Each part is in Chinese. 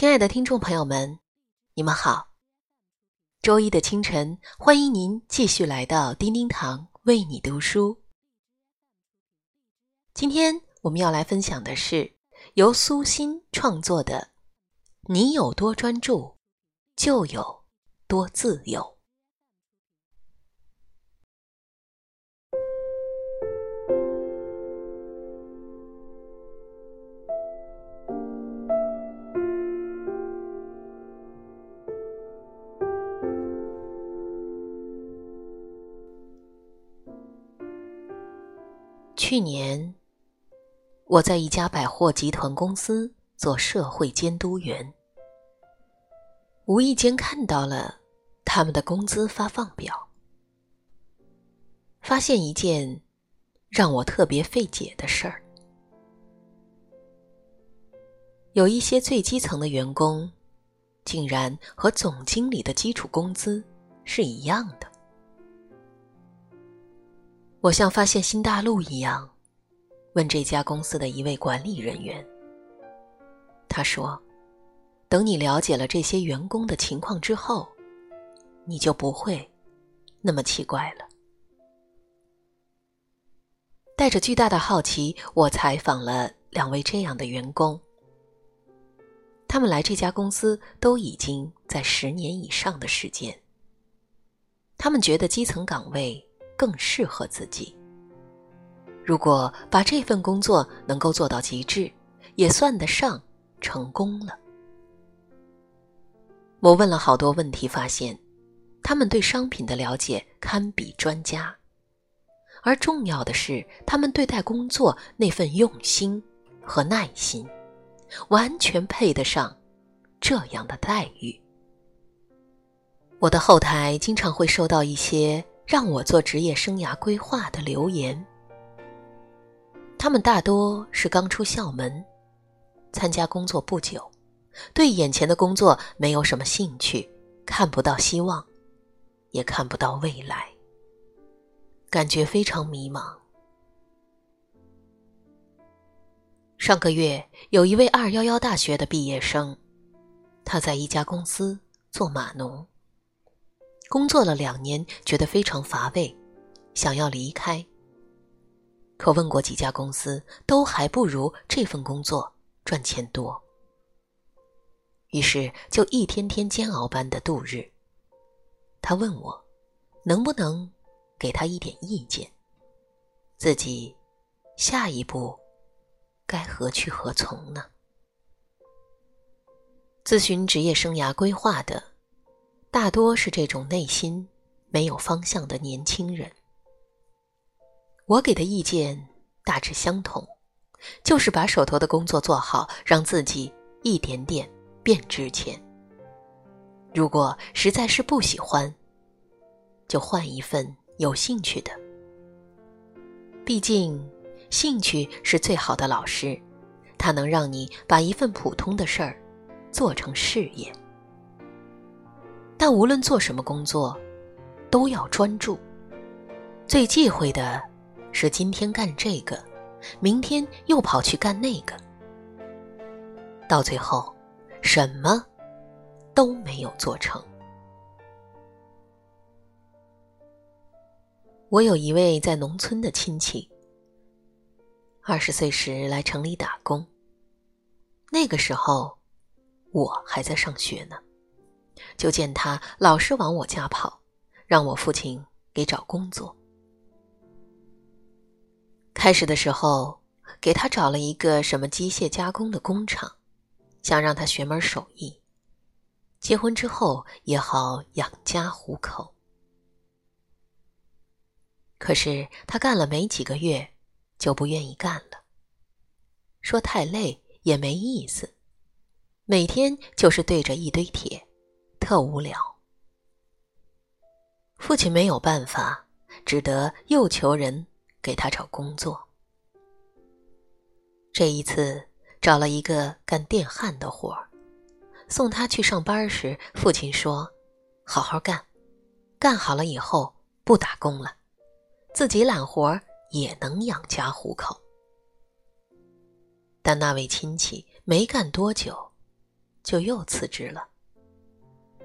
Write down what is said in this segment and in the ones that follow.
亲爱的听众朋友们，你们好。周一的清晨，欢迎您继续来到叮叮堂为你读书。今天我们要来分享的是由苏欣创作的《你有多专注，就有多自由》。去年，我在一家百货集团公司做社会监督员，无意间看到了他们的工资发放表，发现一件让我特别费解的事儿：有一些最基层的员工，竟然和总经理的基础工资是一样的。我像发现新大陆一样，问这家公司的一位管理人员。他说：“等你了解了这些员工的情况之后，你就不会那么奇怪了。”带着巨大的好奇，我采访了两位这样的员工。他们来这家公司都已经在十年以上的时间。他们觉得基层岗位。更适合自己。如果把这份工作能够做到极致，也算得上成功了。我问了好多问题，发现他们对商品的了解堪比专家，而重要的是，他们对待工作那份用心和耐心，完全配得上这样的待遇。我的后台经常会收到一些。让我做职业生涯规划的留言，他们大多是刚出校门，参加工作不久，对眼前的工作没有什么兴趣，看不到希望，也看不到未来，感觉非常迷茫。上个月，有一位二幺幺大学的毕业生，他在一家公司做码农。工作了两年，觉得非常乏味，想要离开。可问过几家公司，都还不如这份工作赚钱多。于是就一天天煎熬般的度日。他问我，能不能给他一点意见？自己下一步该何去何从呢？咨询职业生涯规划的。大多是这种内心没有方向的年轻人。我给的意见大致相同，就是把手头的工作做好，让自己一点点变值钱。如果实在是不喜欢，就换一份有兴趣的。毕竟，兴趣是最好的老师，它能让你把一份普通的事儿做成事业。但无论做什么工作，都要专注。最忌讳的是今天干这个，明天又跑去干那个，到最后什么都没有做成。我有一位在农村的亲戚，二十岁时来城里打工，那个时候我还在上学呢。就见他老是往我家跑，让我父亲给找工作。开始的时候，给他找了一个什么机械加工的工厂，想让他学门手艺，结婚之后也好养家糊口。可是他干了没几个月，就不愿意干了，说太累也没意思，每天就是对着一堆铁。特无聊，父亲没有办法，只得又求人给他找工作。这一次找了一个干电焊的活儿，送他去上班时，父亲说：“好好干，干好了以后不打工了，自己揽活儿也能养家糊口。”但那位亲戚没干多久，就又辞职了，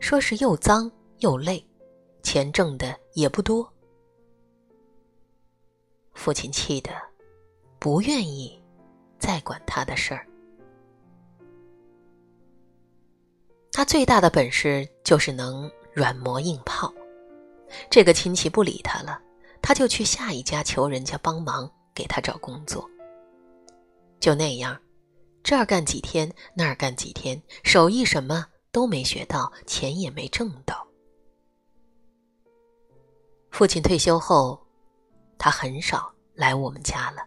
说是又脏又累，钱挣的也不多。父亲气得不愿意再管他的事儿。他最大的本事就是能软磨硬泡。这个亲戚不理他了，他就去下一家求人家帮忙给他找工作。就那样，这儿干几天，那儿干几天，手艺什么都没学到，钱也没挣到。父亲退休后，他很少来我们家了。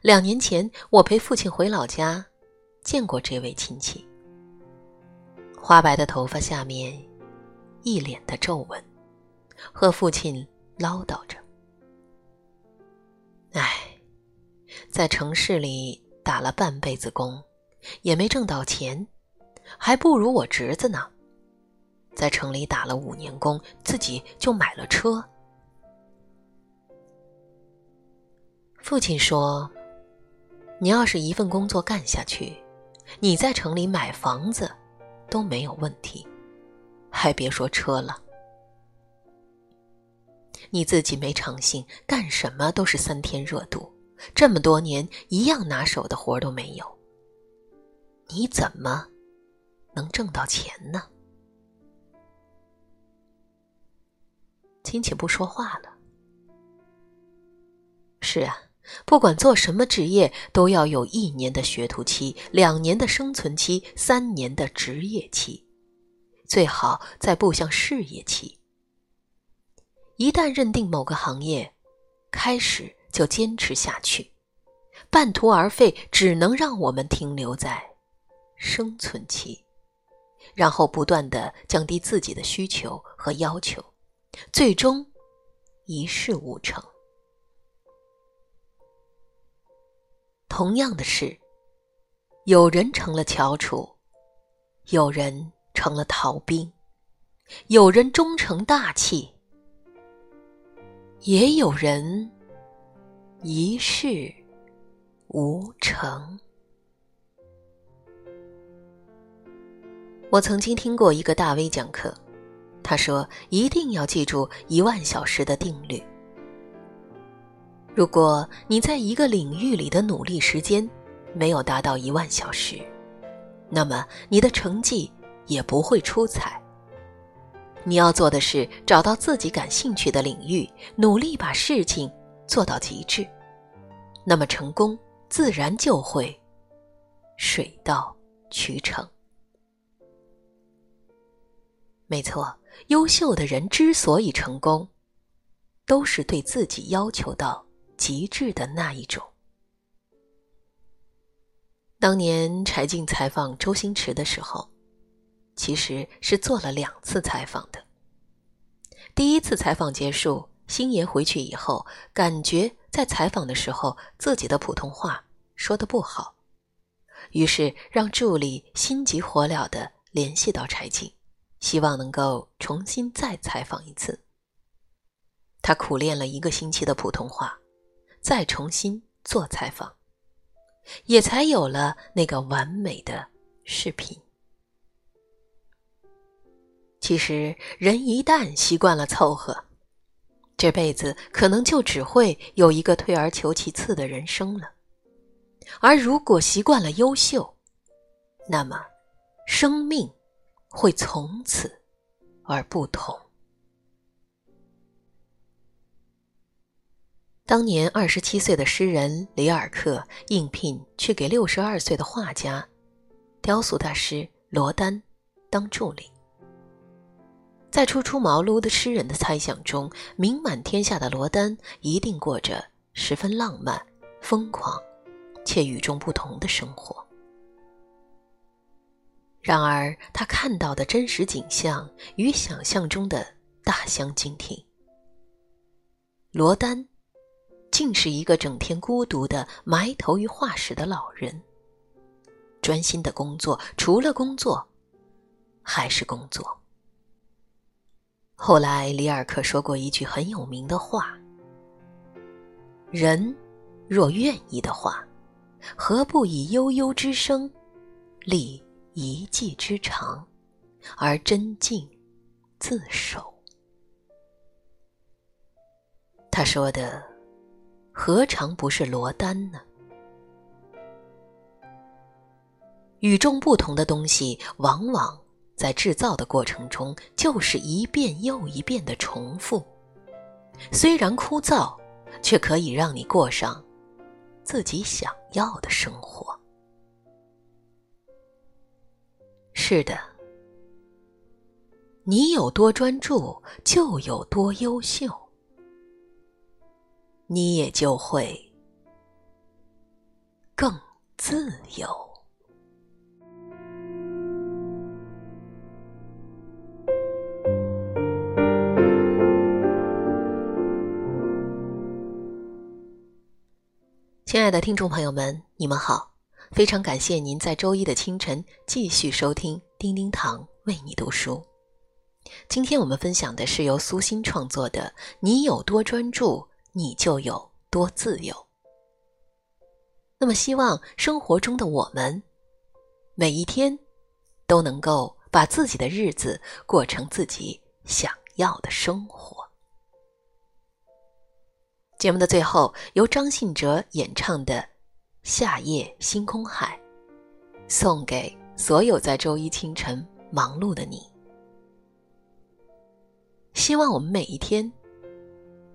两年前，我陪父亲回老家，见过这位亲戚。花白的头发下面，一脸的皱纹，和父亲唠叨着：“哎，在城市里打了半辈子工，也没挣到钱，还不如我侄子呢。在城里打了五年工，自己就买了车。”父亲说：“你要是一份工作干下去，你在城里买房子。”都没有问题，还别说车了。你自己没长性，干什么都是三天热度，这么多年一样拿手的活都没有，你怎么能挣到钱呢？亲戚不说话了。是啊。不管做什么职业，都要有一年的学徒期、两年的生存期、三年的职业期，最好再步向事业期。一旦认定某个行业，开始就坚持下去，半途而废只能让我们停留在生存期，然后不断的降低自己的需求和要求，最终一事无成。同样的是，有人成了翘楚，有人成了逃兵，有人终成大器，也有人一事无成。我曾经听过一个大 V 讲课，他说一定要记住一万小时的定律。如果你在一个领域里的努力时间没有达到一万小时，那么你的成绩也不会出彩。你要做的是找到自己感兴趣的领域，努力把事情做到极致，那么成功自然就会水到渠成。没错，优秀的人之所以成功，都是对自己要求到。极致的那一种。当年柴静采访周星驰的时候，其实是做了两次采访的。第一次采访结束，星爷回去以后，感觉在采访的时候自己的普通话说的不好，于是让助理心急火燎的联系到柴静，希望能够重新再采访一次。他苦练了一个星期的普通话。再重新做采访，也才有了那个完美的视频。其实，人一旦习惯了凑合，这辈子可能就只会有一个退而求其次的人生了。而如果习惯了优秀，那么生命会从此而不同。当年二十七岁的诗人里尔克应聘去给六十二岁的画家、雕塑大师罗丹当助理。在初出茅庐的诗人的猜想中，名满天下的罗丹一定过着十分浪漫、疯狂且与众不同的生活。然而，他看到的真实景象与想象中的大相径庭。罗丹。竟是一个整天孤独的埋头于画室的老人，专心的工作，除了工作，还是工作。后来，里尔克说过一句很有名的话：“人若愿意的话，何不以悠悠之声，立一技之长，而真境自守。他说的，何尝不是罗丹呢？与众不同的东西，往往在制造的过程中，就是一遍又一遍的重复。虽然枯燥，却可以让你过上自己想要的生活。是的，你有多专注，就有多优秀，你也就会更自由。亲爱的听众朋友们，你们好！非常感谢您在周一的清晨继续收听叮叮堂为你读书。今天我们分享的是由苏欣创作的《你有多专注，你就有多自由》。那么，希望生活中的我们每一天都能够把自己的日子过成自己想要的生活。节目的最后，由张信哲演唱的《夏夜星空海》，送给所有在周一清晨忙碌的你。希望我们每一天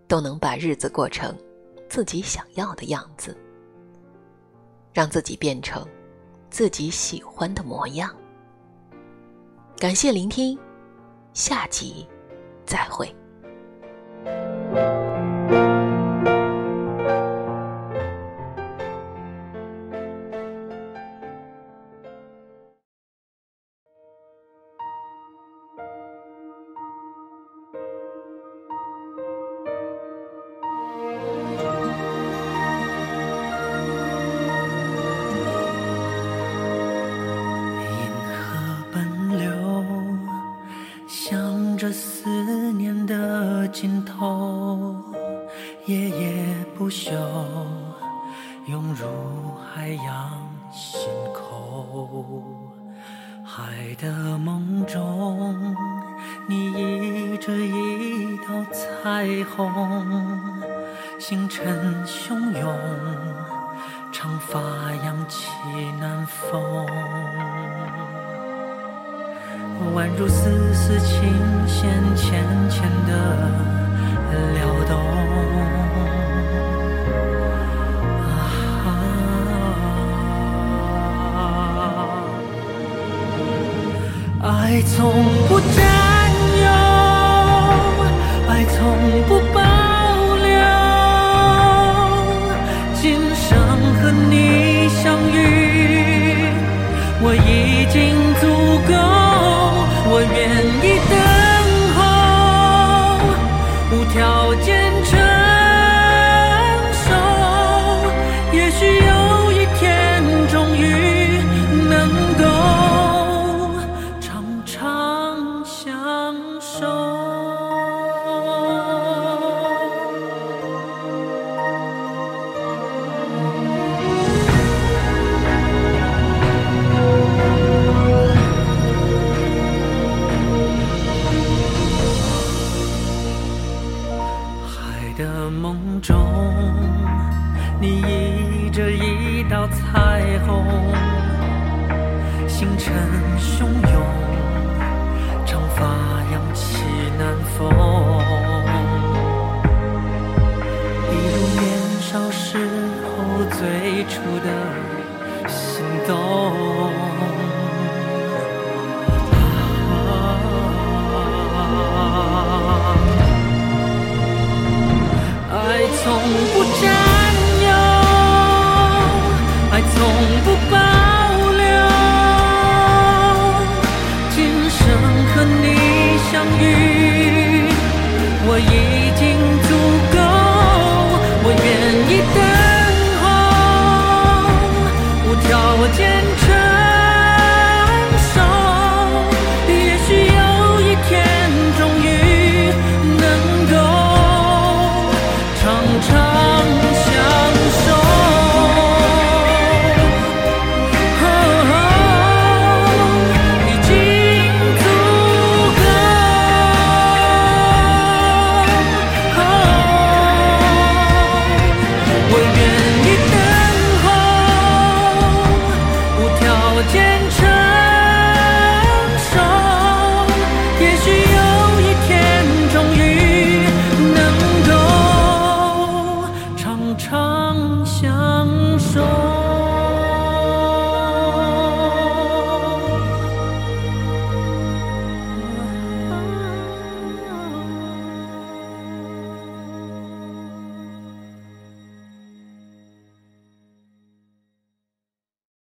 都能把日子过成自己想要的样子，让自己变成自己喜欢的模样。感谢聆听，下集再会。袖，涌入海洋心口。海的梦中，你倚着一道彩虹，星辰汹涌，长发扬起南风。宛如丝丝琴弦，浅浅的撩动。爱从不 and